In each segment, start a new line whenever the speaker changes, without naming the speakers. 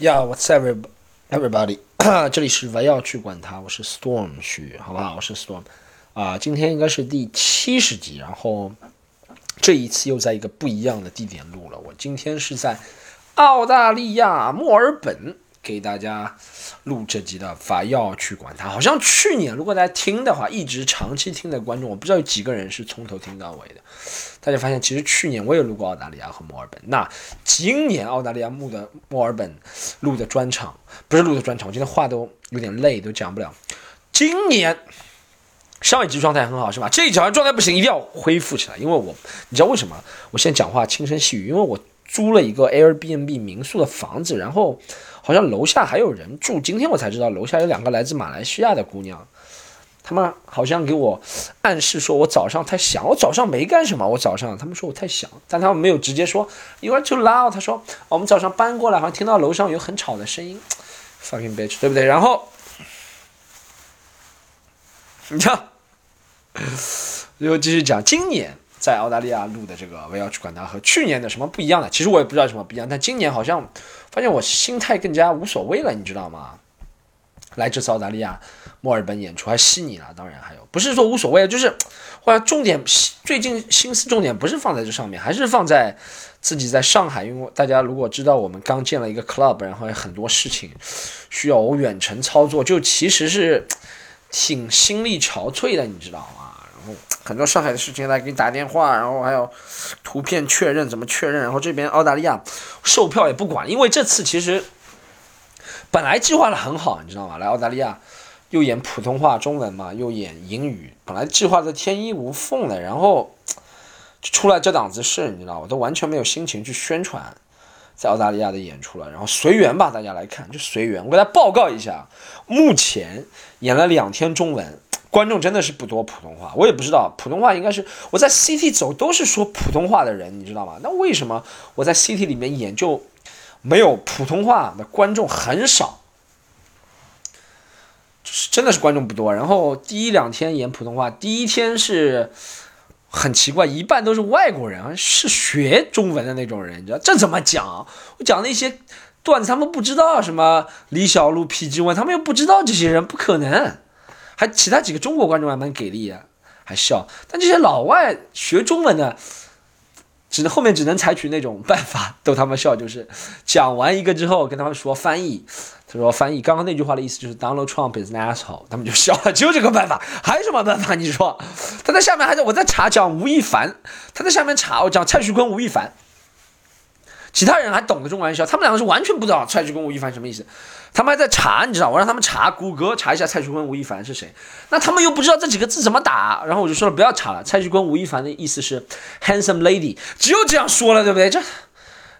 Yeah, what's every everybody？这里是不要去管他，我是 Storm 徐，好不好？我是 Storm 啊，今天应该是第七十集，然后这一次又在一个不一样的地点录了。我今天是在澳大利亚墨尔本给大家录这集的，法要去管它。好像去年如果大家听的话，一直长期听的观众，我不知道有几个人是从头听到尾的。大家发现，其实去年我也录过澳大利亚和墨尔本。那今年澳大利亚录的墨尔本录的专场，不是录的专场，我今天话都有点累，都讲不了。今年上一集状态很好，是吧？这一集状态不行，一定要恢复起来。因为我，你知道为什么？我现在讲话轻声细语，因为我租了一个 Airbnb 民宿的房子，然后好像楼下还有人住。今天我才知道，楼下有两个来自马来西亚的姑娘。他们好像给我暗示说，我早上太响。我早上没干什么，我早上他们说我太响，但他们没有直接说。一会儿就 loud，他说我们早上搬过来，好像听到楼上有很吵的声音，fucking bitch，对不对？然后你瞧，又继续讲，今年在澳大利亚录的这个，我要去管它和去年的什么不一样的。其实我也不知道什么不一样，但今年好像发现我心态更加无所谓了，你知道吗？来这次澳大利亚墨尔本演出，还悉尼了，当然还有，不是说无所谓，就是后来重点最近心思重点不是放在这上面，还是放在自己在上海，因为大家如果知道我们刚建了一个 club，然后有很多事情需要我远程操作，就其实是挺心力憔悴的，你知道吗？很多上海的事情来给你打电话，然后还有图片确认怎么确认，然后这边澳大利亚售票也不管，因为这次其实。本来计划的很好，你知道吗？来澳大利亚，又演普通话、中文嘛，又演英语，本来计划的天衣无缝的，然后就出来这档子事，你知道我？都完全没有心情去宣传在澳大利亚的演出了。然后随缘吧，大家来看就随缘。我给大家报告一下，目前演了两天中文，观众真的是不多。普通话我也不知道，普通话应该是我在 CT 走都是说普通话的人，你知道吗？那为什么我在 CT 里面演就？没有普通话的观众很少，就是真的是观众不多。然后第一两天演普通话，第一天是很奇怪，一半都是外国人，是学中文的那种人，你知道这怎么讲？我讲那些段子，他们不知道什么李小璐、皮之温，他们又不知道这些人，不可能。还其他几个中国观众还蛮给力啊，还笑。但这些老外学中文的。只能后面只能采取那种办法逗他们笑，就是讲完一个之后跟他们说翻译，他说翻译刚刚那句话的意思就是 Donald Trump is asshole，他们就笑了，只有这个办法，还有什么办法？你说他在下面还在我在查讲吴亦凡，他在下面查我讲蔡徐坤、吴亦凡。其他人还懂得中文笑，他们两个是完全不知道蔡徐坤、吴亦凡什么意思，他们还在查，你知道？我让他们查谷歌查一下蔡徐坤、吴亦凡是谁，那他们又不知道这几个字怎么打，然后我就说了不要查了，蔡徐坤、吴亦凡的意思是 handsome lady，只有这样说了，对不对？这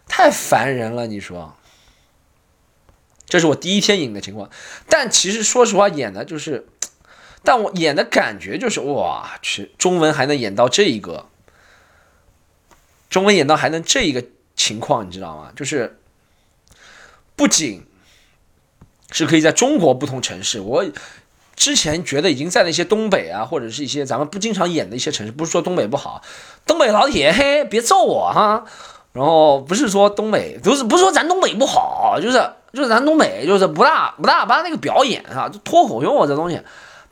太烦人了，你说？这是我第一天演的情况，但其实说实话演的就是，但我演的感觉就是哇去，中文还能演到这一个，中文演到还能这一个。情况你知道吗？就是不仅是可以在中国不同城市，我之前觉得已经在那些东北啊，或者是一些咱们不经常演的一些城市，不是说东北不好，东北老铁嘿，别揍我哈。然后不是说东北，不是不是说咱东北不好，就是就是咱东北就是不大不大把那个表演哈，就脱口秀啊这东西，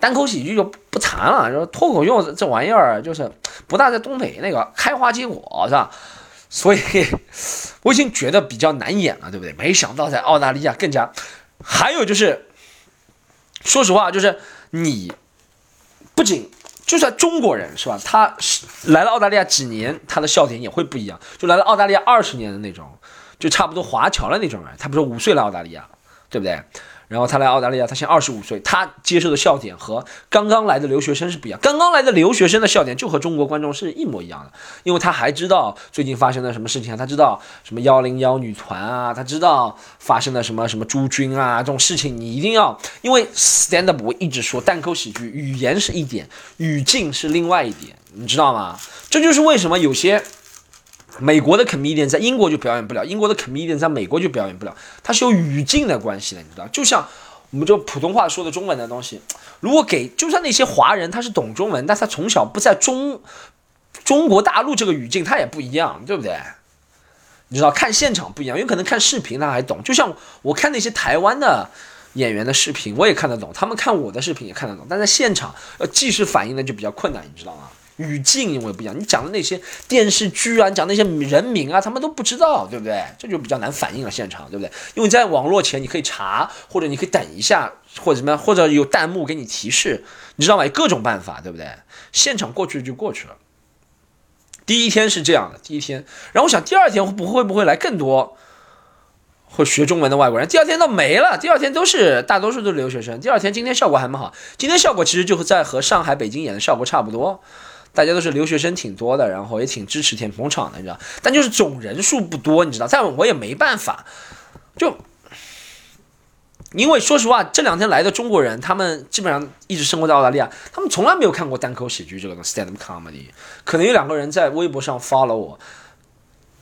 单口喜剧就不谈了，就是脱口秀这玩意儿就是不大在东北那个开花结果是吧？所以 我已经觉得比较难演了，对不对？没想到在澳大利亚更加，还有就是，说实话，就是你不仅就算中国人是吧？他是来了澳大利亚几年，他的笑点也会不一样。就来了澳大利亚二十年的那种，就差不多华侨了那种人，他不是五岁来澳大利亚，对不对？然后他来澳大利亚，他现在二十五岁，他接受的笑点和刚刚来的留学生是不一样。刚刚来的留学生的笑点就和中国观众是一模一样的，因为他还知道最近发生了什么事情啊，他知道什么幺零幺女团啊，他知道发生了什么什么朱军啊这种事情，你一定要，因为 stand up 我一直说单口喜剧语言是一点，语境是另外一点，你知道吗？这就是为什么有些。美国的 comedian 在英国就表演不了，英国的 comedian 在美国就表演不了，它是有语境的关系的，你知道？就像我们就普通话说的中文的东西，如果给就算那些华人他是懂中文，但他从小不在中中国大陆这个语境，他也不一样，对不对？你知道看现场不一样，有可能看视频他还懂，就像我看那些台湾的演员的视频，我也看得懂，他们看我的视频也看得懂，但在现场呃即时反应的就比较困难，你知道吗？语境因为不一样，你讲的那些电视剧啊，你讲那些人名啊，他们都不知道，对不对？这就比较难反应了现场，对不对？因为在网络前你可以查，或者你可以等一下，或者怎么样，或者有弹幕给你提示，你知道吗？各种办法，对不对？现场过去就过去了。第一天是这样的，第一天，然后我想第二天会不会不会来更多会学中文的外国人？第二天倒没了，第二天都是大多数都是留学生。第二天今天效果还蛮好，今天效果其实就在和上海、北京演的效果差不多，大家都是留学生挺多的，然后也挺支持、挺捧场的，你知道？但就是总人数不多，你知道？但我也没办法，就。因为说实话，这两天来的中国人，他们基本上一直生活在澳大利亚，他们从来没有看过单口喜剧这个东西，stand up comedy。可能有两个人在微博上 follow 我，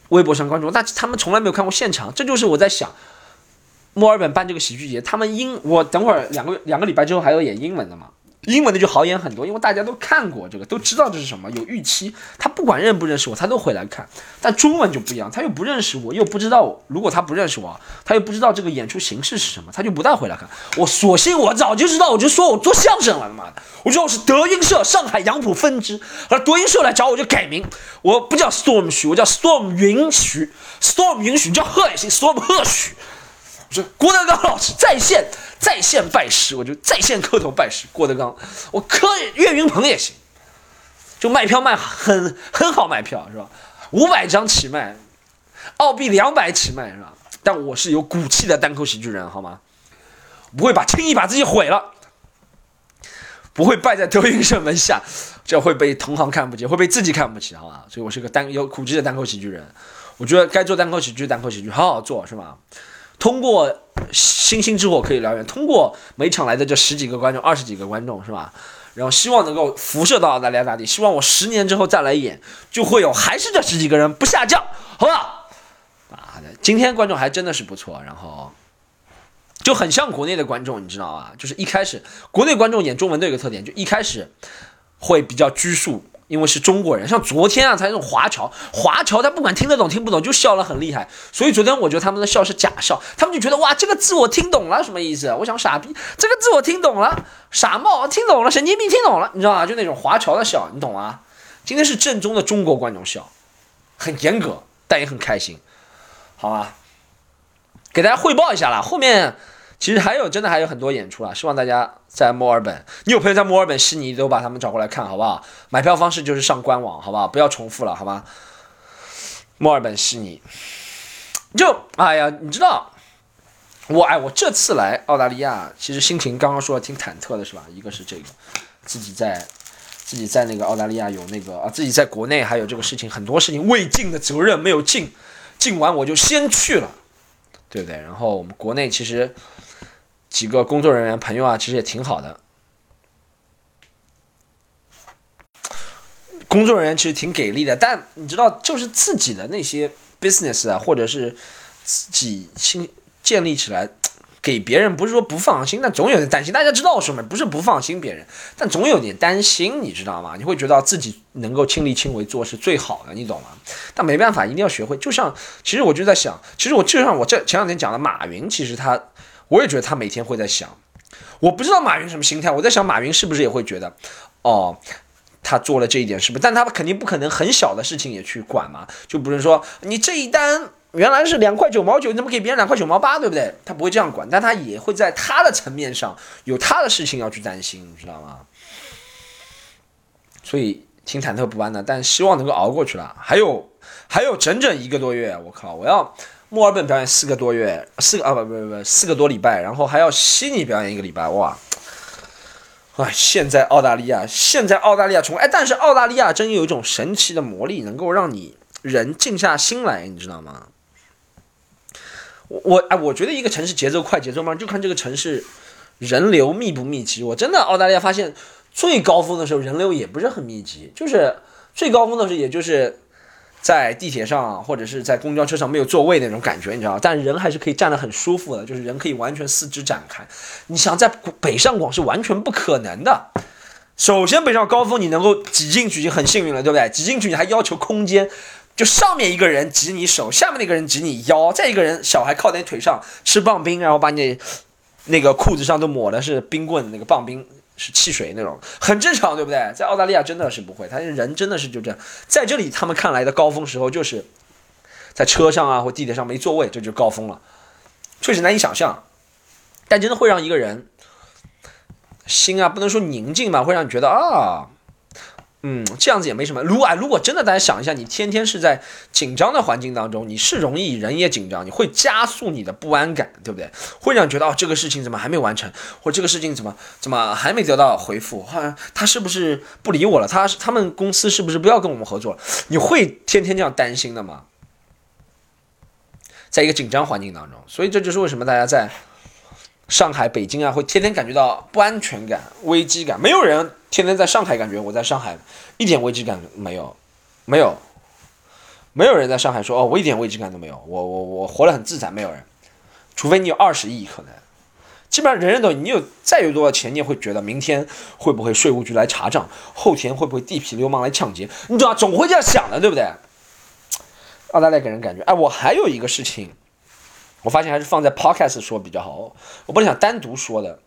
微博上关注，但他们从来没有看过现场。这就是我在想，墨尔本办这个喜剧节，他们英我等会儿两个两个礼拜之后还要演英文的嘛。英文的就好演很多，因为大家都看过这个，都知道这是什么，有预期。他不管认不认识我，他都会来看。但中文就不一样，他又不认识我，又不知道。如果他不认识我，他又不知道这个演出形式是什么，他就不带回来看。我索性我早就知道，我就说我做相声了，他妈的！我说我是德云社上海杨浦分支，而德云社来找我就改名，我不叫 Storm 许，我叫 Storm 允许，Storm 允许叫贺也行，Storm 贺许。我说郭德纲老师在线。在线拜师，我就在线磕头拜师。郭德纲，我磕岳云鹏也行，就卖票卖很很好，卖票是吧？五百张起卖，澳币两百起卖是吧？但我是有骨气的单口喜剧人，好吗？不会把轻易把自己毁了，不会败在德云社门下，这会被同行看不起，会被自己看不起，好吧？所以我是个单有骨气的单口喜剧人。我觉得该做单口喜剧，单口喜剧好好做，是吧？通过星星之火可以燎原，通过每场来的这十几个观众、二十几个观众是吧？然后希望能够辐射到澳大利亚大地，希望我十年之后再来演，就会有还是这十几个人不下降，好吧？啊，今天观众还真的是不错，然后就很像国内的观众，你知道吧？就是一开始国内观众演中文都有个特点，就一开始会比较拘束。因为是中国人，像昨天啊，他那种华侨，华侨他不管听得懂听不懂，就笑了很厉害。所以昨天我觉得他们的笑是假笑，他们就觉得哇，这个字我听懂了，什么意思？我想傻逼，这个字我听懂了，傻帽听懂了，神经病听懂了，你知道吗？就那种华侨的笑，你懂吗？今天是正宗的中国观众笑，很严格，但也很开心，好吧？给大家汇报一下啦，后面。其实还有，真的还有很多演出啊！希望大家在墨尔本，你有朋友在墨尔本、悉尼，都把他们找过来看，好不好？买票方式就是上官网，好不好？不要重复了，好吧？墨尔本、悉尼，就哎呀，你知道，我哎，我这次来澳大利亚，其实心情刚刚说的挺忐忑的，是吧？一个是这个，自己在自己在那个澳大利亚有那个啊，自己在国内还有这个事情，很多事情未尽的责任没有尽，尽完我就先去了，对不对？然后我们国内其实。几个工作人员朋友啊，其实也挺好的。工作人员其实挺给力的，但你知道，就是自己的那些 business 啊，或者是自己新建立起来，给别人不是说不放心，但总有点担心。大家知道我什么？不是不放心别人，但总有点担心，你知道吗？你会觉得自己能够亲力亲为做是最好的，你懂吗？但没办法，一定要学会。就像，其实我就在想，其实我就像我这前两天讲的，马云，其实他。我也觉得他每天会在想，我不知道马云什么心态。我在想，马云是不是也会觉得，哦，他做了这一点是不是？但他肯定不可能很小的事情也去管嘛。就不是说你这一单原来是两块九毛九，你怎么给别人两块九毛八，对不对？他不会这样管，但他也会在他的层面上有他的事情要去担心，你知道吗？所以挺忐忑不安的，但希望能够熬过去了。还有还有整整一个多月，我靠，我要。墨尔本表演四个多月，四个啊不不不四个多礼拜，然后还要悉尼表演一个礼拜，哇！哎，现在澳大利亚，现在澳大利亚从哎，但是澳大利亚真有一种神奇的魔力，能够让你人静下心来，你知道吗？我我哎，我觉得一个城市节奏快节奏慢，就看这个城市人流密不密集。我真的澳大利亚发现最高峰的时候人流也不是很密集，就是最高峰的时候也就是。在地铁上或者是在公交车上没有座位那种感觉，你知道但人还是可以站得很舒服的，就是人可以完全四肢展开。你想在北上广是完全不可能的。首先，北上高峰你能够挤进去已经很幸运了，对不对？挤进去你还要求空间，就上面一个人挤你手，下面那个人挤你腰，再一个人小孩靠在你腿上吃棒冰，然后把你那个裤子上都抹的是冰棍，那个棒冰是汽水那种，很正常，对不对？在澳大利亚真的是不会，他人真的是就这样。在这里，他们看来的高峰时候就是在车上啊或地铁上没座位，这就高峰了，确实难以想象。但真的会让一个人心啊，不能说宁静吧，会让你觉得啊。嗯，这样子也没什么。如果哎，如果真的大家想一下，你天天是在紧张的环境当中，你是容易人也紧张，你会加速你的不安感，对不对？会让你觉得哦，这个事情怎么还没完成，或这个事情怎么怎么还没得到回复？哈，他是不是不理我了？他他们公司是不是不要跟我们合作？你会天天这样担心的吗？在一个紧张环境当中，所以这就是为什么大家在上海、北京啊，会天天感觉到不安全感、危机感。没有人。天天在上海，感觉我在上海一点危机感没有，没有，没有人在上海说哦，我一点危机感都没有，我我我活得很自在，没有人，除非你有二十亿可能，基本上人人都，你有再有多少钱，你也会觉得明天会不会税务局来查账，后天会不会地痞流氓来抢劫，你知道总会这样想的，对不对？澳大利亚给人感觉，哎，我还有一个事情，我发现还是放在 podcast 说比较好，我本来想单独说的。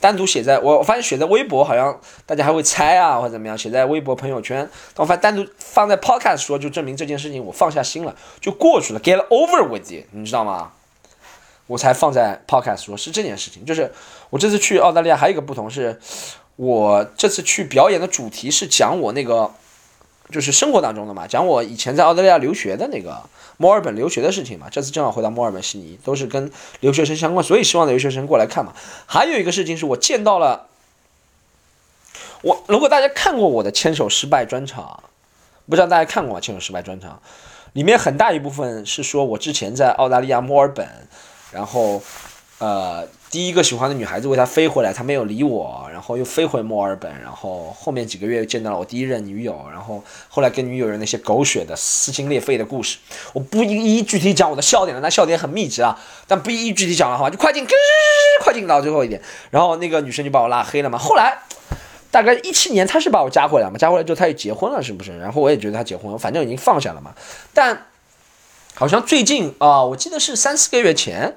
单独写在我，我发现写在微博好像大家还会猜啊，或者怎么样？写在微博朋友圈，但我发现单独放在 podcast 说，就证明这件事情我放下心了，就过去了，get over with it，你知道吗？我才放在 podcast 说，是这件事情。就是我这次去澳大利亚还有一个不同是，我这次去表演的主题是讲我那个，就是生活当中的嘛，讲我以前在澳大利亚留学的那个。墨尔本留学的事情嘛，这次正好回到墨尔本悉尼，都是跟留学生相关，所以希望留学生过来看嘛。还有一个事情是我见到了，我如果大家看过我的牵手失败专场，不知道大家看过吗？牵手失败专场里面很大一部分是说我之前在澳大利亚墨尔本，然后呃。第一个喜欢的女孩子为他飞回来，他没有理我，然后又飞回墨尔本，然后后面几个月又见到了我第一任女友，然后后来跟女友人那些狗血的撕心裂肺的故事，我不一一具体讲我的笑点了，那笑点很密集啊，但不一一具体讲的话，就快进，快进到最后一点，然后那个女生就把我拉黑了嘛。后来 大概一七年，他是把我加回来嘛，加回来之后他也结婚了，是不是？然后我也觉得他结婚，反正已经放下了嘛。但好像最近啊，我记得是三四个月前，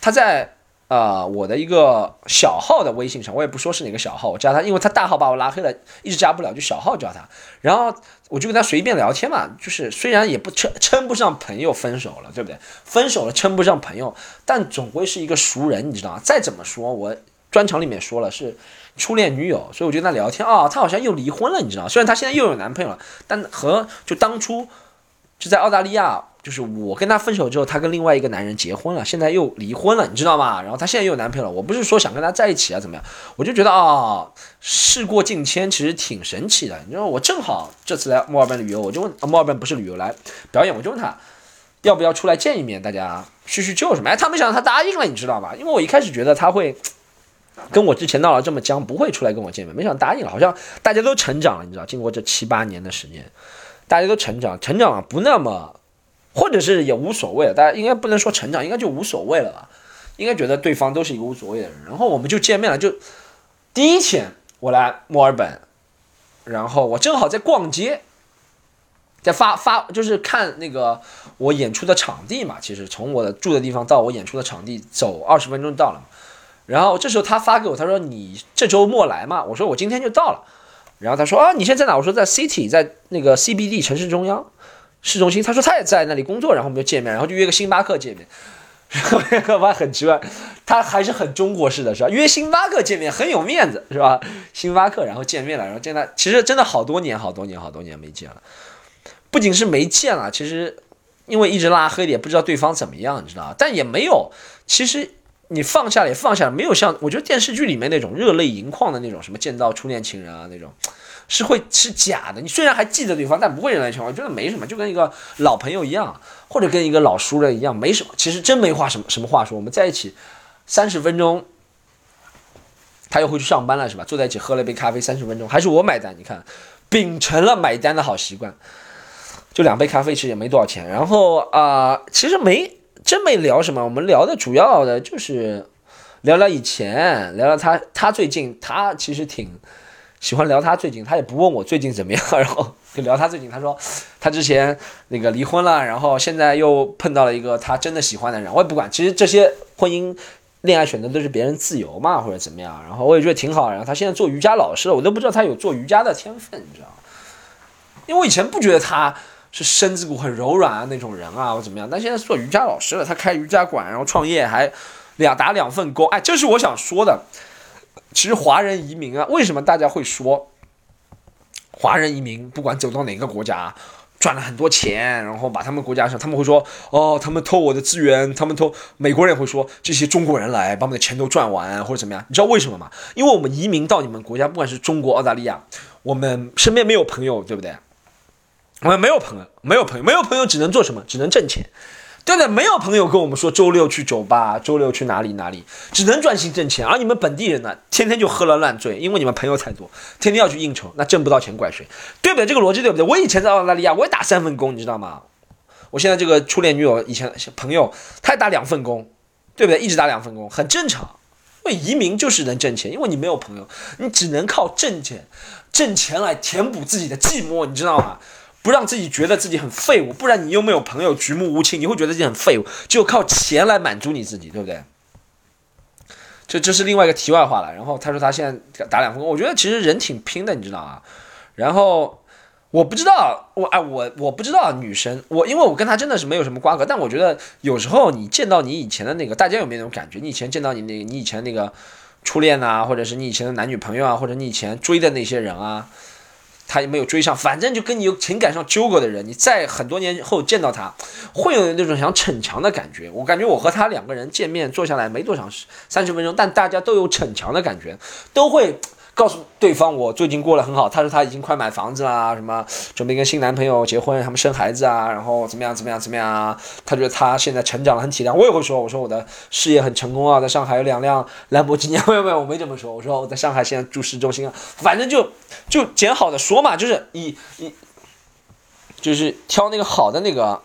他在。啊，我的一个小号的微信上，我也不说是哪个小号，我加他，因为他大号把我拉黑了，一直加不了，就小号加他。然后我就跟他随便聊天嘛，就是虽然也不称称不上朋友，分手了，对不对？分手了称不上朋友，但总归是一个熟人，你知道吗？再怎么说，我专场里面说了是初恋女友，所以我就跟他聊天啊，他好像又离婚了，你知道？虽然他现在又有男朋友了，但和就当初就在澳大利亚。就是我跟他分手之后，他跟另外一个男人结婚了，现在又离婚了，你知道吗？然后他现在又有男朋友了。我不是说想跟他在一起啊，怎么样？我就觉得啊，事过境迁，其实挺神奇的。你知道，我正好这次来墨尔本旅游，我就问啊墨尔本不是旅游来表演，我就问他要不要出来见一面，大家叙叙旧什么？哎，他没想到他答应了，你知道吧？因为我一开始觉得他会跟我之前闹了这么僵，不会出来跟我见面，没想到答应了。好像大家都成长了，你知道，经过这七八年的时间，大家都成长，成长了不那么。或者是也无所谓了，大家应该不能说成长，应该就无所谓了吧？应该觉得对方都是一个无所谓的人，然后我们就见面了。就第一天我来墨尔本，然后我正好在逛街，在发发就是看那个我演出的场地嘛。其实从我的住的地方到我演出的场地走二十分钟到了。然后这时候他发给我，他说你这周末来嘛？我说我今天就到了。然后他说啊，你现在在哪？我说在 City，在那个 CBD 城市中央。市中心，他说他也在那里工作，然后我们就见面，然后就约个星巴克见面。然后那个吧很奇怪，他还是很中国式的，是吧？约星巴克见面很有面子，是吧？星巴克，然后见面了，然后见他，其实真的好多年、好多年、好多年没见了。不仅是没见了，其实因为一直拉黑的，也不知道对方怎么样，你知道但也没有，其实你放下了也放下了，没有像我觉得电视剧里面那种热泪盈眶的那种，什么见到初恋情人啊那种。是会是假的，你虽然还记得对方，但不会人来情话，我觉得没什么，就跟一个老朋友一样，或者跟一个老熟人一样，没什么。其实真没话什么什么话说，我们在一起三十分钟，他又回去上班了，是吧？坐在一起喝了一杯咖啡，三十分钟还是我买单。你看，秉承了买单的好习惯，就两杯咖啡，其实也没多少钱。然后啊，其实没真没聊什么，我们聊的主要的就是聊聊以前，聊聊他，他最近他其实挺。喜欢聊他最近，他也不问我最近怎么样，然后就聊他最近。他说他之前那个离婚了，然后现在又碰到了一个他真的喜欢的人。我也不管，其实这些婚姻、恋爱选择都是别人自由嘛，或者怎么样。然后我也觉得挺好。然后他现在做瑜伽老师了，我都不知道他有做瑜伽的天分，你知道吗？因为我以前不觉得他是身子骨很柔软啊那种人啊，或怎么样。但现在做瑜伽老师了，他开瑜伽馆，然后创业还两打两份工。哎，这是我想说的。其实华人移民啊，为什么大家会说华人移民不管走到哪个国家赚了很多钱，然后把他们国家上，他们会说哦，他们偷我的资源，他们偷美国人也会说这些中国人来把我们的钱都赚完或者怎么样？你知道为什么吗？因为我们移民到你们国家，不管是中国、澳大利亚，我们身边没有朋友，对不对？我们没有朋友，没有朋友，没有朋友，只能做什么？只能挣钱。对的，没有朋友跟我们说周六去酒吧，周六去哪里哪里，只能专心挣钱。而你们本地人呢，天天就喝了烂醉，因为你们朋友太多，天天要去应酬，那挣不到钱怪谁？对不对？这个逻辑对不对？我以前在澳大利亚，我也打三份工，你知道吗？我现在这个初恋女友以前朋友，她也打两份工，对不对？一直打两份工，很正常。因为移民就是能挣钱，因为你没有朋友，你只能靠挣钱，挣钱来填补自己的寂寞，你知道吗？不让自己觉得自己很废物，不然你又没有朋友，举目无亲，你会觉得自己很废物。就靠钱来满足你自己，对不对？这这是另外一个题外话了。然后他说他现在打两份工，我觉得其实人挺拼的，你知道啊。然后我不知道，我哎我我不知道女生，我因为我跟他真的是没有什么瓜葛，但我觉得有时候你见到你以前的那个，大家有没有那种感觉？你以前见到你那个你以前那个初恋啊，或者是你以前的男女朋友啊，或者你以前追的那些人啊。他也没有追上，反正就跟你有情感上纠葛的人，你在很多年后见到他，会有那种想逞强的感觉。我感觉我和他两个人见面坐下来没多长时，三十分钟，但大家都有逞强的感觉，都会。告诉对方我最近过得很好，他说他已经快买房子啦，什么准备跟新男朋友结婚，他们生孩子啊，然后怎么样怎么样怎么样啊？他觉得他现在成长了，很体谅。我也会说，我说我的事业很成功啊，在上海有两辆兰博基尼。没有没有，我没这么说。我说我在上海现在住市中心啊，反正就就捡好的说嘛，就是以以就是挑那个好的那个。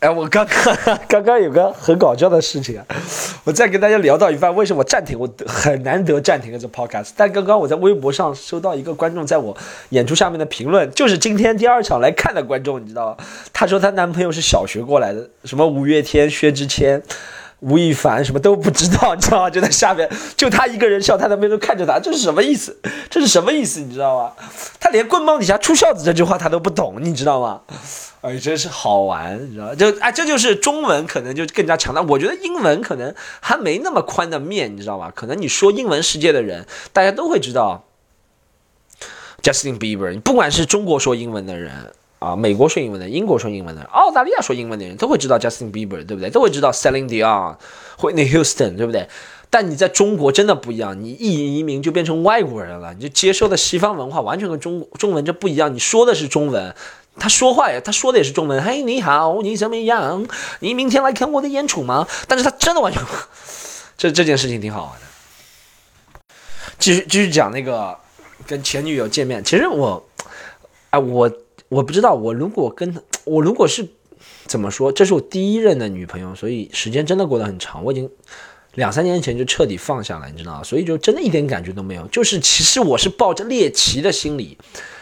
哎，我刚刚刚刚有个很搞笑的事情啊，我在跟大家聊到一半，为什么暂停？我很难得暂停了这 podcast。但刚刚我在微博上收到一个观众在我演出下面的评论，就是今天第二场来看的观众，你知道吗？她说她男朋友是小学过来的，什么五月天、薛之谦、吴亦凡，什么都不知道，你知道吗？就在下面，就她一个人笑，她男朋友看着她，这是什么意思？这是什么意思？你知道吗？她连“棍棒底下出孝子”这句话她都不懂，你知道吗？哎，真是好玩，你知道就哎，这就是中文可能就更加强大。我觉得英文可能还没那么宽的面，你知道吧？可能你说英文世界的人，大家都会知道 Justin Bieber。你不管是中国说英文的人啊，美国说英文的，英国说英文的，澳大利亚说英文的人都会知道 Justin Bieber，对不对？都会知道 Celine Dion、Whitney Houston，对不对？但你在中国真的不一样，你一移民就变成外国人了，你就接受的西方文化完全跟中中文这不一样。你说的是中文。他说话呀，他说的也是中文。嘿，你好，你怎么样？你明天来看我的演出吗？但是他真的完全，这这件事情挺好玩的。继续继续讲那个跟前女友见面。其实我，哎，我我不知道，我如果跟我如果是怎么说，这是我第一任的女朋友，所以时间真的过得很长。我已经两三年前就彻底放下了，你知道？所以就真的一点感觉都没有。就是其实我是抱着猎奇的心理。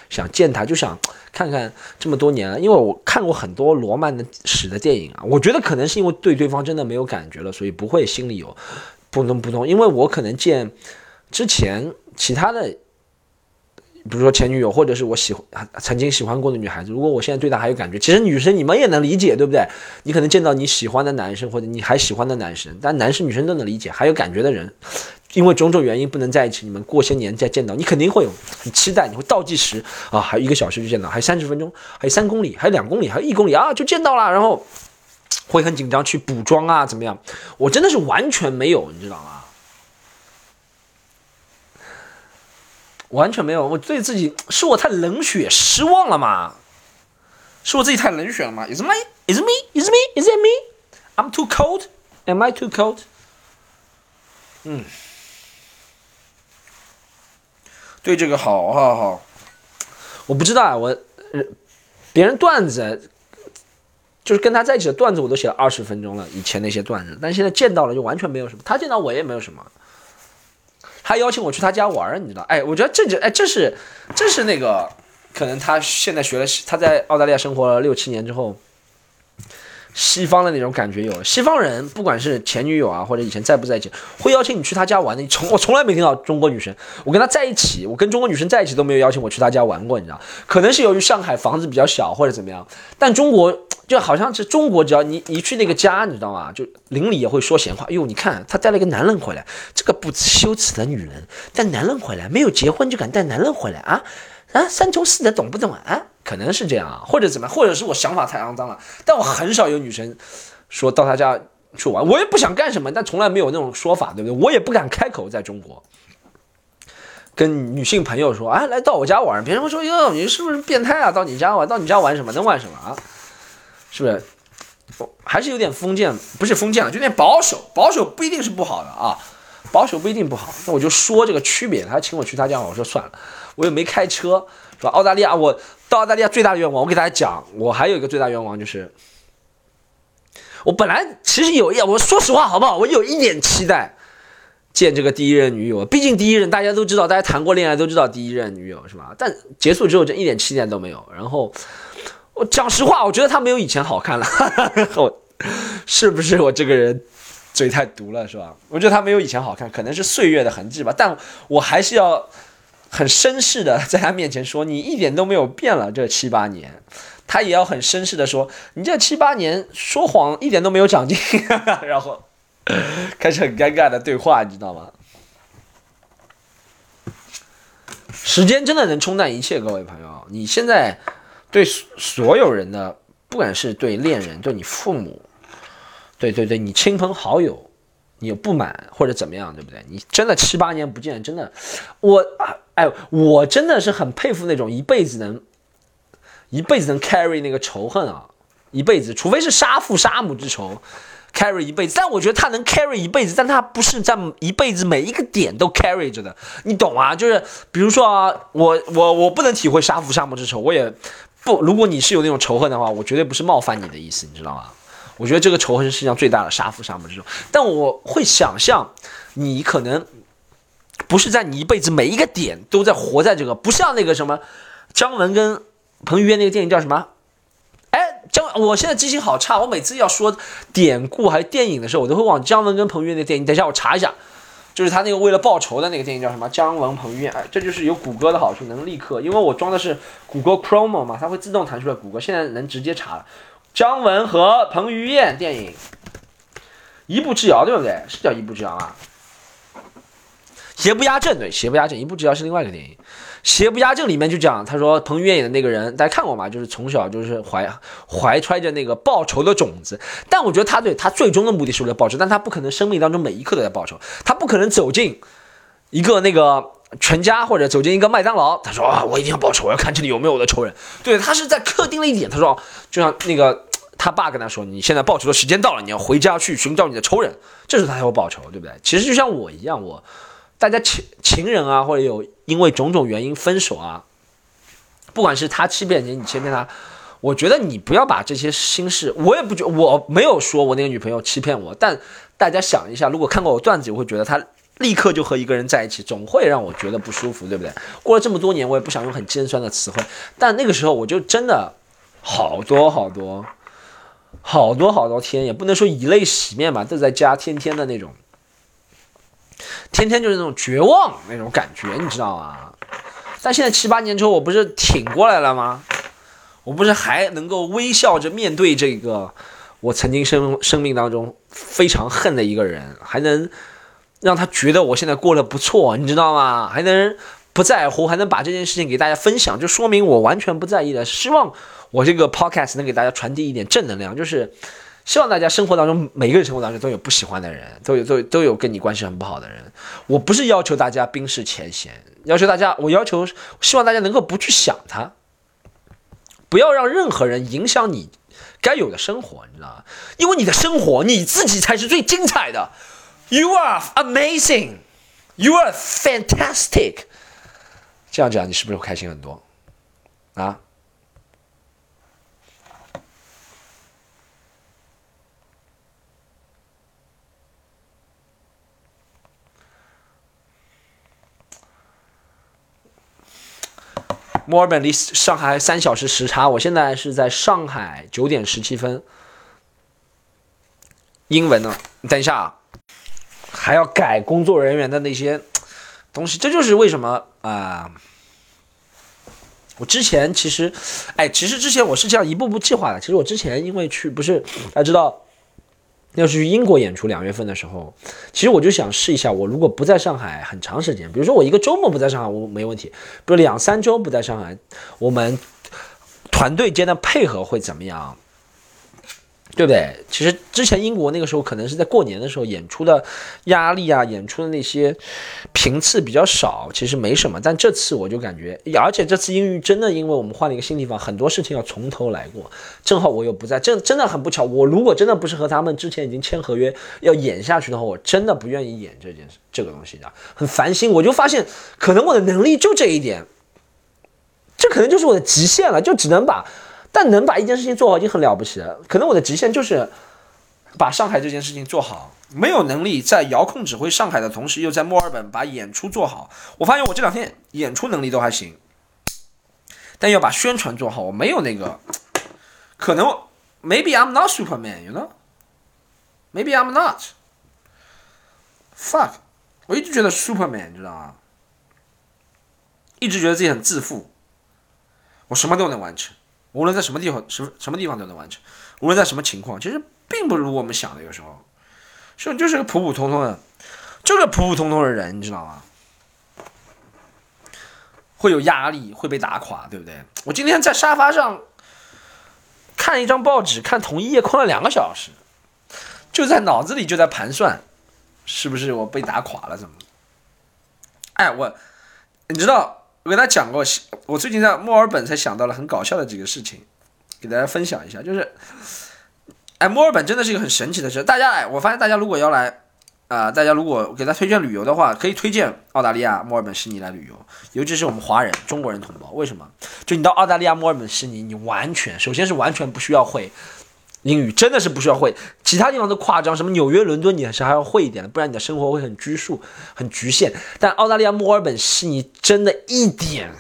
想见他，就想看看这么多年了，因为我看过很多罗曼的史的电影啊，我觉得可能是因为对对方真的没有感觉了，所以不会心里有扑通扑通。因为我可能见之前其他的。比如说前女友，或者是我喜欢曾经喜欢过的女孩子，如果我现在对她还有感觉，其实女生你们也能理解，对不对？你可能见到你喜欢的男生，或者你还喜欢的男生，但男生女生都能理解，还有感觉的人，因为种种原因不能在一起，你们过些年再见到，你肯定会有很期待，你会倒计时啊，还有一个小时就见到，还有三十分钟，还有三公里，还有两公里，还有一公里啊，就见到了，然后会很紧张去补妆啊，怎么样？我真的是完全没有，你知道吗？完全没有，我对自己是我太冷血失望了嘛？是我自己太冷血了吗？Is me? Is me? Is me? Is it me? I'm too cold? Am I too cold? 嗯，对这个好好好，我不知道啊，我别人段子就是跟他在一起的段子，我都写了二十分钟了，以前那些段子，但现在见到了就完全没有什么，他见到我也没有什么。他邀请我去他家玩儿，你知道？哎，我觉得这就哎，这是这是那个可能他现在学了，他在澳大利亚生活了六七年之后。西方的那种感觉有，西方人不管是前女友啊，或者以前在不在一起，会邀请你去他家玩的。你从我从来没听到中国女生，我跟他在一起，我跟中国女生在一起都没有邀请我去他家玩过，你知道？可能是由于上海房子比较小或者怎么样，但中国就好像是中国，只要你一去那个家，你知道吗？就邻里也会说闲话。哟，你看他带了一个男人回来，这个不知羞耻的女人带男人回来，没有结婚就敢带男人回来啊？啊，三从四德懂不懂啊？可能是这样啊，或者怎么，或者是我想法太肮脏了。但我很少有女生说到他家去玩，我也不想干什么，但从来没有那种说法，对不对？我也不敢开口在中国跟女性朋友说，哎，来到我家玩，别人会说，哟，你是不是变态啊？到你家玩，到你家玩什么？能玩什么啊？是不是？还是有点封建，不是封建了，有点保守。保守不一定是不好的啊，保守不一定不好。那我就说这个区别。他请我去他家，我说算了，我又没开车，是吧？澳大利亚我。到澳大利亚最大的愿望，我给大家讲，我还有一个最大愿望就是，我本来其实有一，我说实话好不好？我有一点期待见这个第一任女友，毕竟第一任大家都知道，大家谈过恋爱都知道第一任女友是吧？但结束之后，就一点期待都没有。然后我讲实话，我觉得她没有以前好看了，我是不是我这个人嘴太毒了是吧？我觉得她没有以前好看，可能是岁月的痕迹吧。但我还是要。很绅士的在他面前说：“你一点都没有变了，这七八年。”他也要很绅士的说：“你这七八年说谎一点都没有长进。”然后开始很尴尬的对话，你知道吗？时间真的能冲淡一切，各位朋友。你现在对所有人的，不管是对恋人、对你父母、对对对，你亲朋好友。你有不满或者怎么样，对不对？你真的七八年不见，真的，我哎，我真的是很佩服那种一辈子能一辈子能 carry 那个仇恨啊，一辈子，除非是杀父杀母之仇，carry 一辈子。但我觉得他能 carry 一辈子，但他不是在一辈子每一个点都 carry 着的，你懂啊？就是比如说啊，我我我不能体会杀父杀母之仇，我也不，如果你是有那种仇恨的话，我绝对不是冒犯你的意思，你知道吗？我觉得这个仇恨是世界上最大的杀父杀母之种，但我会想象，你可能不是在你一辈子每一个点都在活在这个，不像那个什么姜文跟彭于晏那个电影叫什么？哎，姜，我现在记性好差，我每次要说典故还是电影的时候，我都会往姜文跟彭于晏那电影。等一下我查一下，就是他那个为了报仇的那个电影叫什么？姜文彭于晏，哎，这就是有谷歌的好处，能立刻，因为我装的是谷歌 Chrome 嘛，它会自动弹出来，谷歌现在能直接查了。姜文和彭于晏电影《一步之遥》，对不对？是叫《一步之遥》啊？邪不压正，对，邪不压正。一步之遥是另外一个电影，《邪不压正》里面就讲，他说彭于晏演的那个人，大家看过吗？就是从小就是怀怀揣着那个报仇的种子，但我觉得他对他最终的目的是为了报仇，但他不可能生命当中每一刻都在报仇，他不可能走进一个那个。全家或者走进一个麦当劳，他说啊，我一定要报仇，我要看这里有没有我的仇人。对他是在刻定了一点，他说就像那个他爸跟他说，你现在报仇的时间到了，你要回家去寻找你的仇人，这时候他才会报仇，对不对？其实就像我一样，我大家情情人啊，或者有因为种种原因分手啊，不管是他欺骗你，你欺骗他，我觉得你不要把这些心事，我也不觉我没有说我那个女朋友欺骗我，但大家想一下，如果看过我段子，我会觉得他。立刻就和一个人在一起，总会让我觉得不舒服，对不对？过了这么多年，我也不想用很尖酸的词汇，但那个时候我就真的好多好多好多好多天，也不能说以泪洗面吧，都在家天天的那种，天天就是那种绝望那种感觉，你知道吗？但现在七八年之后，我不是挺过来了吗？我不是还能够微笑着面对这个我曾经生生命当中非常恨的一个人，还能。让他觉得我现在过得不错，你知道吗？还能不在乎，还能把这件事情给大家分享，就说明我完全不在意的。希望我这个 podcast 能给大家传递一点正能量，就是希望大家生活当中每个人生活当中都有不喜欢的人，都有都有都有跟你关系很不好的人。我不是要求大家冰释前嫌，要求大家，我要求希望大家能够不去想他，不要让任何人影响你该有的生活，你知道吗？因为你的生活你自己才是最精彩的。You are amazing. You are fantastic. 这样讲，你是不是会开心很多？啊？墨尔本离上海三小时时差，我现在是在上海九点十七分。英文呢？你等一下啊，还要改工作人员的那些东西，这就是为什么啊。我之前其实，哎，其实之前我是这样一步步计划的。其实我之前因为去不是大家知道，要是去英国演出，两月份的时候，其实我就想试一下，我如果不在上海很长时间，比如说我一个周末不在上海，我没问题；，比如两三周不在上海，我们团队间的配合会怎么样？对不对？其实之前英国那个时候可能是在过年的时候演出的压力啊，演出的那些频次比较少，其实没什么。但这次我就感觉，而且这次英语真的，因为我们换了一个新地方，很多事情要从头来过。正好我又不在，真真的很不巧。我如果真的不是和他们之前已经签合约要演下去的话，我真的不愿意演这件事，这个东西的很烦心。我就发现，可能我的能力就这一点，这可能就是我的极限了，就只能把。但能把一件事情做好已经很了不起了。可能我的极限就是把上海这件事情做好，没有能力在遥控指挥上海的同时，又在墨尔本把演出做好。我发现我这两天演出能力都还行，但要把宣传做好，我没有那个。可能 maybe I'm not Superman，you know？Maybe I'm not。Fuck！我一直觉得 Superman，你知道吗？一直觉得自己很自负，我什么都能完成。无论在什么地方，什么什么地方都能完成，无论在什么情况，其实并不如我们想的。有时候，是就是个普普通通的，就个普普通通的人，你知道吗？会有压力，会被打垮，对不对？我今天在沙发上看一张报纸，看同一页，困了两个小时，就在脑子里就在盘算，是不是我被打垮了？怎么？哎，我，你知道？我跟他讲过，我最近在墨尔本才想到了很搞笑的几个事情，给大家分享一下。就是，哎，墨尔本真的是一个很神奇的事。大家，哎，我发现大家如果要来，啊，大家如果给他推荐旅游的话，可以推荐澳大利亚墨尔本悉尼来旅游，尤其是我们华人、中国人同胞。为什么？就你到澳大利亚墨尔本悉尼，你完全，首先是完全不需要会。英语真的是不需要会，其他地方都夸张，什么纽约、伦敦，你还是还要会一点的，不然你的生活会很拘束、很局限。但澳大利亚墨尔本悉尼真的一点、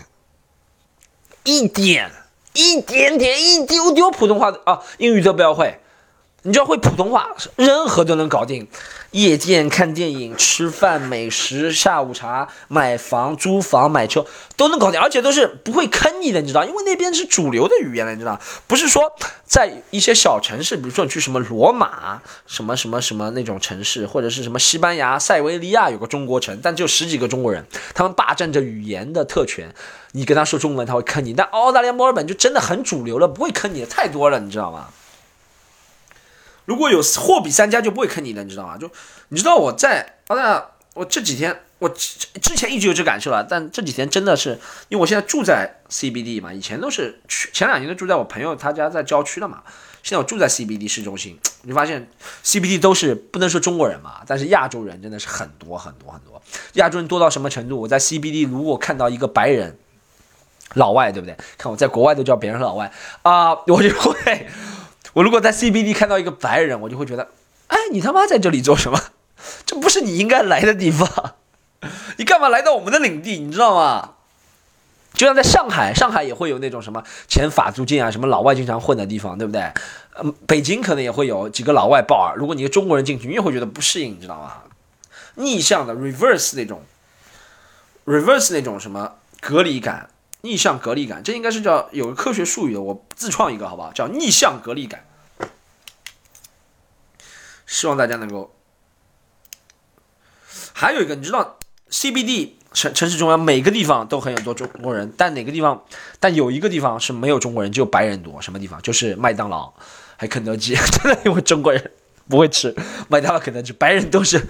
一点、一点点、一丢丢普通话的啊，英语都不要会。你只要会普通话，任何都能搞定。夜店、看电影、吃饭、美食、下午茶、买房、租房、买车都能搞定，而且都是不会坑你的，你知道？因为那边是主流的语言了，你知道？不是说在一些小城市，比如说你去什么罗马、什么什么什么那种城市，或者是什么西班牙塞维利亚有个中国城，但只有十几个中国人，他们霸占着语言的特权。你跟他说中文，他会坑你。但澳大利亚墨尔本就真的很主流了，不会坑你的太多了，你知道吗？如果有货比三家，就不会坑你的，你知道吗？就你知道我在澳大利亚，我这几天我之前一直有这感受了，但这几天真的是，因为我现在住在 CBD 嘛，以前都是去前两年都住在我朋友他家在郊区的嘛，现在我住在 CBD 市中心，你发现 CBD 都是不能说中国人嘛，但是亚洲人真的是很多很多很多，亚洲人多到什么程度？我在 CBD 如果看到一个白人老外，对不对？看我在国外都叫别人老外啊，我就会。我如果在 CBD 看到一个白人，我就会觉得，哎，你他妈在这里做什么？这不是你应该来的地方，你干嘛来到我们的领地？你知道吗？就像在上海，上海也会有那种什么前法租界啊，什么老外经常混的地方，对不对？嗯，北京可能也会有几个老外爆耳。如果你一个中国人进去，你也会觉得不适应，你知道吗？逆向的 reverse 那种，reverse 那种什么隔离感。逆向隔离感，这应该是叫有个科学术语的，我自创一个，好不好？叫逆向隔离感。希望大家能够。还有一个，你知道，CBD 城城市中央每个地方都很有多中国人，但哪个地方？但有一个地方是没有中国人，只有白人多。什么地方？就是麦当劳，还肯德基。真的，因为中国人不会吃麦当劳、肯德基，白人都是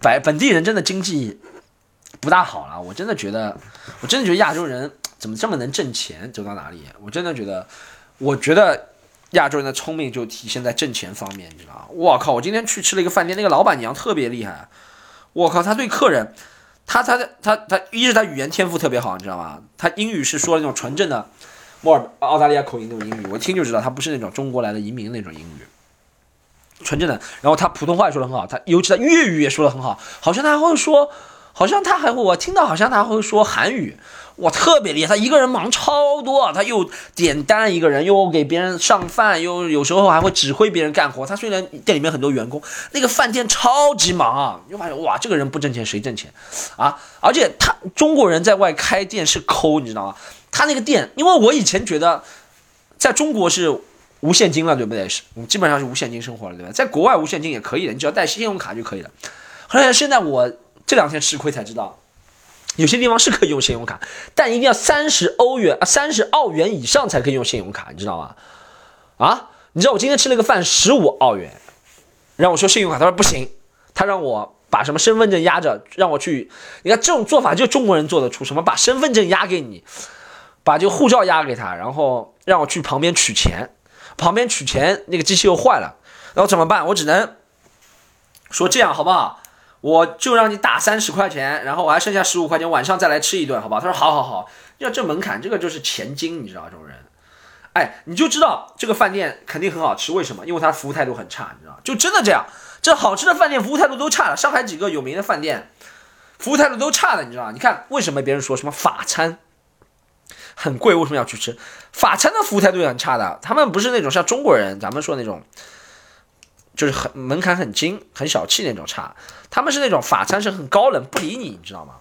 白本地人，真的经济。不大好了，我真的觉得，我真的觉得亚洲人怎么这么能挣钱，走到哪里？我真的觉得，我觉得亚洲人的聪明就体现在挣钱方面，你知道吗？我靠，我今天去吃了一个饭店，那个老板娘特别厉害，我靠，他对客人，他他他他，一是他语言天赋特别好，你知道吗？他英语是说那种纯正的墨尔澳大利亚口音那种英语，我一听就知道他不是那种中国来的移民那种英语，纯正的。然后他普通话也说的很好，他尤其他粤语也说的很好，好像他还会说。好像他还会，我听到好像他会说韩语，哇，特别厉害。他一个人忙超多啊，他又点单一个人，又给别人上饭，又有时候还会指挥别人干活。他虽然店里面很多员工，那个饭店超级忙啊，就发现哇，这个人不挣钱谁挣钱啊？而且他中国人在外开店是抠，你知道吗？他那个店，因为我以前觉得在中国是无现金了，对不对？是我们基本上是无现金生活了，对吧？在国外无现金也可以的，你只要带信用卡就可以了。后来现在我。这两天吃亏才知道，有些地方是可以用信用卡，但一定要三十欧元啊，三十澳元以上才可以用信用卡，你知道吗？啊，你知道我今天吃了个饭十五澳元，让我说信用卡，他说不行，他让我把什么身份证压着，让我去，你看这种做法就中国人做得出，什么把身份证压给你，把这个护照压给他，然后让我去旁边取钱，旁边取钱那个机器又坏了，然后怎么办？我只能说这样好不好？我就让你打三十块钱，然后我还剩下十五块钱，晚上再来吃一顿，好吧？他说好好好，要这门槛，这个就是钱金，你知道这种人，哎，你就知道这个饭店肯定很好吃，为什么？因为他服务态度很差，你知道就真的这样，这好吃的饭店服务态度都差了。上海几个有名的饭店，服务态度都差的，你知道你看为什么别人说什么法餐很贵，为什么要去吃法餐的服务态度也很差的？他们不是那种像中国人，咱们说那种。就是很门槛很精、很小气那种差，他们是那种法餐是很高冷不理你，你知道吗？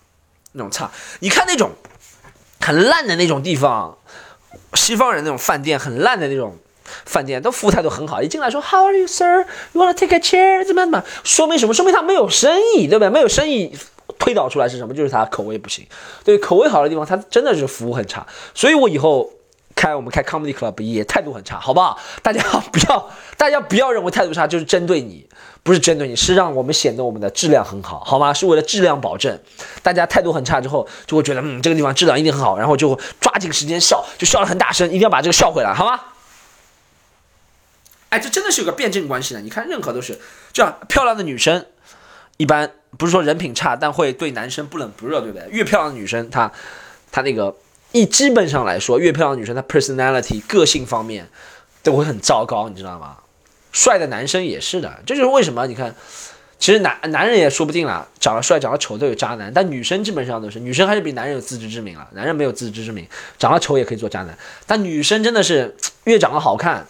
那种差，你看那种很烂的那种地方，西方人那种饭店很烂的那种饭店，都服务态度很好，一进来说 How are you, sir? You wanna take a chair? 怎么怎么？说明什么？说明他没有生意，对不对？没有生意推导出来是什么？就是他口味不行。对，口味好的地方，他真的是服务很差。所以我以后。开我们开 comedy club 也态度很差，好不好？大家不要，大家不要认为态度差就是针对你，不是针对你，是让我们显得我们的质量很好，好吗？是为了质量保证。大家态度很差之后，就会觉得嗯，这个地方质量一定很好，然后就抓紧时间笑，就笑得很大声，一定要把这个笑回来，好吗？哎，这真的是有个辩证关系的。你看，任何都是这样，漂亮的女生一般不是说人品差，但会对男生不冷不热，对不对？越漂亮的女生，她她那个。一基本上来说，越漂亮的女生，她 personality 个性方面都会很糟糕，你知道吗？帅的男生也是的，这就是为什么你看，其实男男人也说不定啦，长得帅、长得丑都有渣男，但女生基本上都是，女生还是比男人有自知之明了，男人没有自知之明，长得丑也可以做渣男，但女生真的是越长得好看，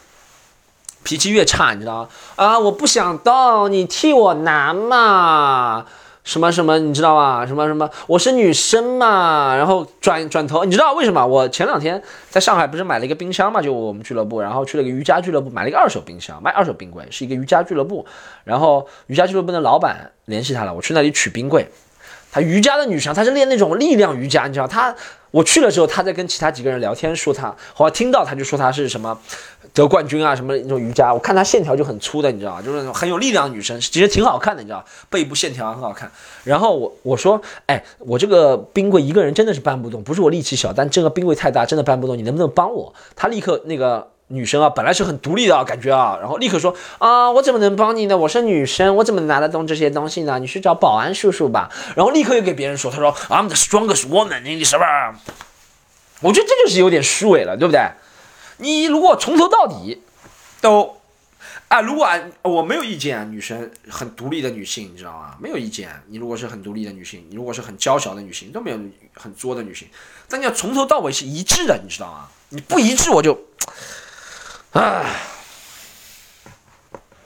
脾气越差，你知道吗？啊，我不想动，你替我拿嘛。什么什么，你知道吗？什么什么，我是女生嘛，然后转转头，你知道为什么？我前两天在上海不是买了一个冰箱嘛，就我们俱乐部，然后去了个瑜伽俱乐部，买了一个二手冰箱，卖二手冰柜，是一个瑜伽俱乐部，然后瑜伽俱乐部的老板联系他了，我去那里取冰柜。他瑜伽的女生，她是练那种力量瑜伽，你知道？她我去了之后，她在跟其他几个人聊天，说她，后来听到她就说她是什么得冠军啊，什么那种瑜伽。我看她线条就很粗的，你知道吗？就是那种很有力量的女生，其实挺好看的，你知道背部线条很好看。然后我我说，哎，我这个冰柜一个人真的是搬不动，不是我力气小，但这个冰柜太大，真的搬不动，你能不能帮我？她立刻那个。女生啊，本来是很独立的感觉啊，然后立刻说啊，我怎么能帮你呢？我是女生，我怎么拿得动这些东西呢？你去找保安叔叔吧。然后立刻又给别人说，他说 I'm the strongest woman，你什么？我觉得这就是有点虚伪了，对不对？你如果从头到底都啊，如果啊，我没有意见啊，女生很独立的女性，你知道吗？没有意见。你如果是很独立的女性，你如果是很娇小的女性，都没有很作的女性，但你要从头到尾是一致的，你知道吗？你不一致，我就。啊，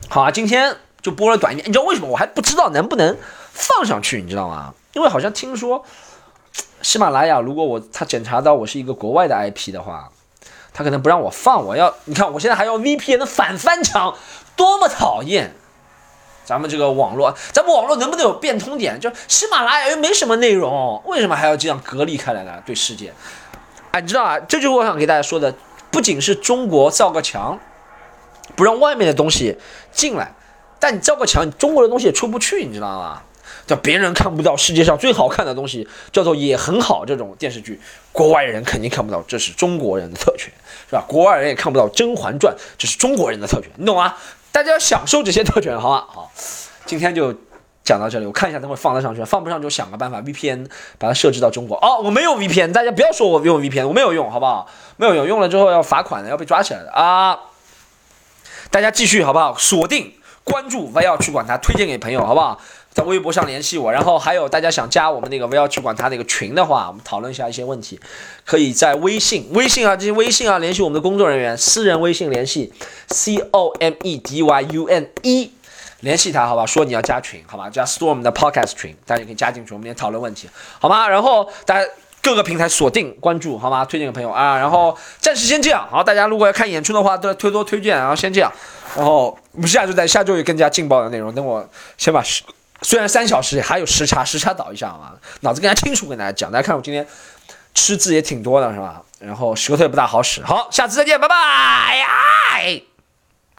好啊，今天就播了短一点。你知道为什么我还不知道能不能放上去？你知道吗？因为好像听说喜马拉雅，如果我他检查到我是一个国外的 IP 的话，他可能不让我放。我要你看，我现在还要 VPN 的反翻墙，多么讨厌！咱们这个网络，咱们网络能不能有变通点？就喜马拉雅又没什么内容，为什么还要这样隔离开来呢？对世界，哎，你知道啊？这就是我想给大家说的。不仅是中国造个墙，不让外面的东西进来，但你造个墙，中国的东西也出不去，你知道吗？叫别人看不到世界上最好看的东西，叫做也很好这种电视剧，国外人肯定看不到，这是中国人的特权，是吧？国外人也看不到《甄嬛传》，这是中国人的特权，你懂吗？大家要享受这些特权，好吧？好，今天就。讲到这里，我看一下等会放得上去，放不上就想个办法 VPN 把它设置到中国。哦，我没有 VPN，大家不要说我用 VPN，我没有用，好不好？没有用，用了之后要罚款的，要被抓起来的啊！大家继续好不好？锁定关注，不要去管它，推荐给朋友好不好？在微博上联系我，然后还有大家想加我们那个 V 幺去管他那个群的话，我们讨论一下一些问题，可以在微信、微信啊这些微信啊联系我们的工作人员，私人微信联系 C O M E D Y U N E，联系他好吧？说你要加群好吧？加 Storm 的 Podcast 群，大家可以加进去，我们也讨论问题好吗？然后大家各个平台锁定关注好吗？推荐给朋友啊，然后暂时先这样，好，大家如果要看演出的话，都推多推荐，然后先这样，然后我们下周在下周有更加劲爆的内容，等我先把。虽然三小时还有时差，时差倒一下啊，脑子更加清楚跟大家讲。大家看我今天吃字也挺多的，是吧？然后舌头也不大好使。好，下次再见，拜拜。